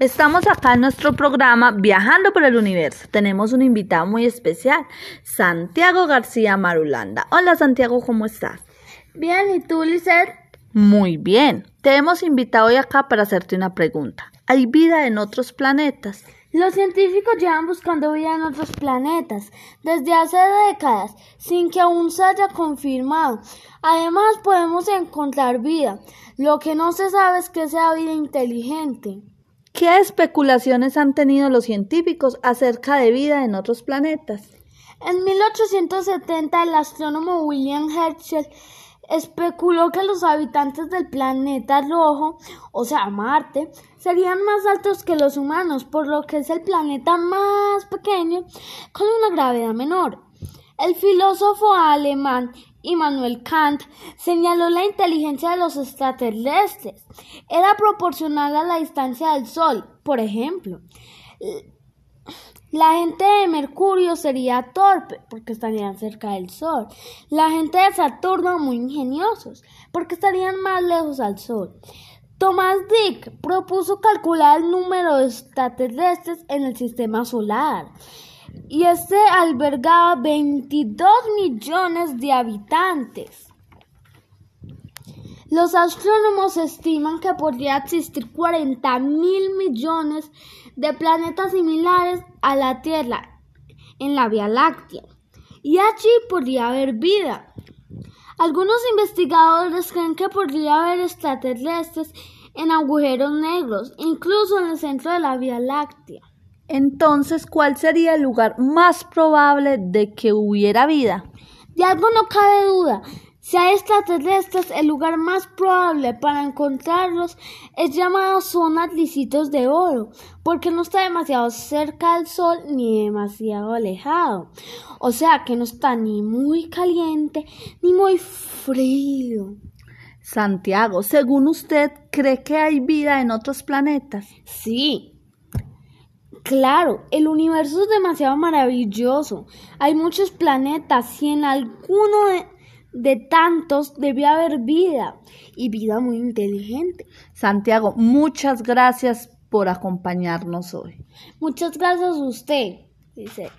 Estamos acá en nuestro programa Viajando por el Universo. Tenemos un invitado muy especial, Santiago García Marulanda. Hola Santiago, ¿cómo estás? Bien, ¿y tú, Lizeth? Muy bien. Te hemos invitado hoy acá para hacerte una pregunta. ¿Hay vida en otros planetas? Los científicos llevan buscando vida en otros planetas desde hace décadas sin que aún se haya confirmado. Además podemos encontrar vida. Lo que no se sabe es que sea vida inteligente. ¿Qué especulaciones han tenido los científicos acerca de vida en otros planetas? En 1870 el astrónomo William Herschel especuló que los habitantes del planeta rojo, o sea, Marte, serían más altos que los humanos, por lo que es el planeta más pequeño con una gravedad menor. El filósofo alemán Immanuel Kant señaló la inteligencia de los extraterrestres. Era proporcional a la distancia del Sol, por ejemplo. La gente de Mercurio sería torpe porque estarían cerca del Sol. La gente de Saturno muy ingeniosos porque estarían más lejos al Sol. Thomas Dick propuso calcular el número de extraterrestres en el sistema solar y este albergaba 22 millones de habitantes. Los astrónomos estiman que podría existir 40 mil millones de planetas similares a la Tierra en la Vía Láctea, y allí podría haber vida. Algunos investigadores creen que podría haber extraterrestres en agujeros negros, incluso en el centro de la Vía Láctea. Entonces, ¿cuál sería el lugar más probable de que hubiera vida? De algo no cabe duda. Si hay extraterrestres, el lugar más probable para encontrarlos es llamado zona lisitos de oro, porque no está demasiado cerca del sol ni demasiado alejado. O sea que no está ni muy caliente ni muy frío. Santiago, según usted, ¿cree que hay vida en otros planetas? Sí, Claro, el universo es demasiado maravilloso. Hay muchos planetas y en alguno de, de tantos debe haber vida y vida muy inteligente. Santiago, muchas gracias por acompañarnos hoy. Muchas gracias a usted, dice.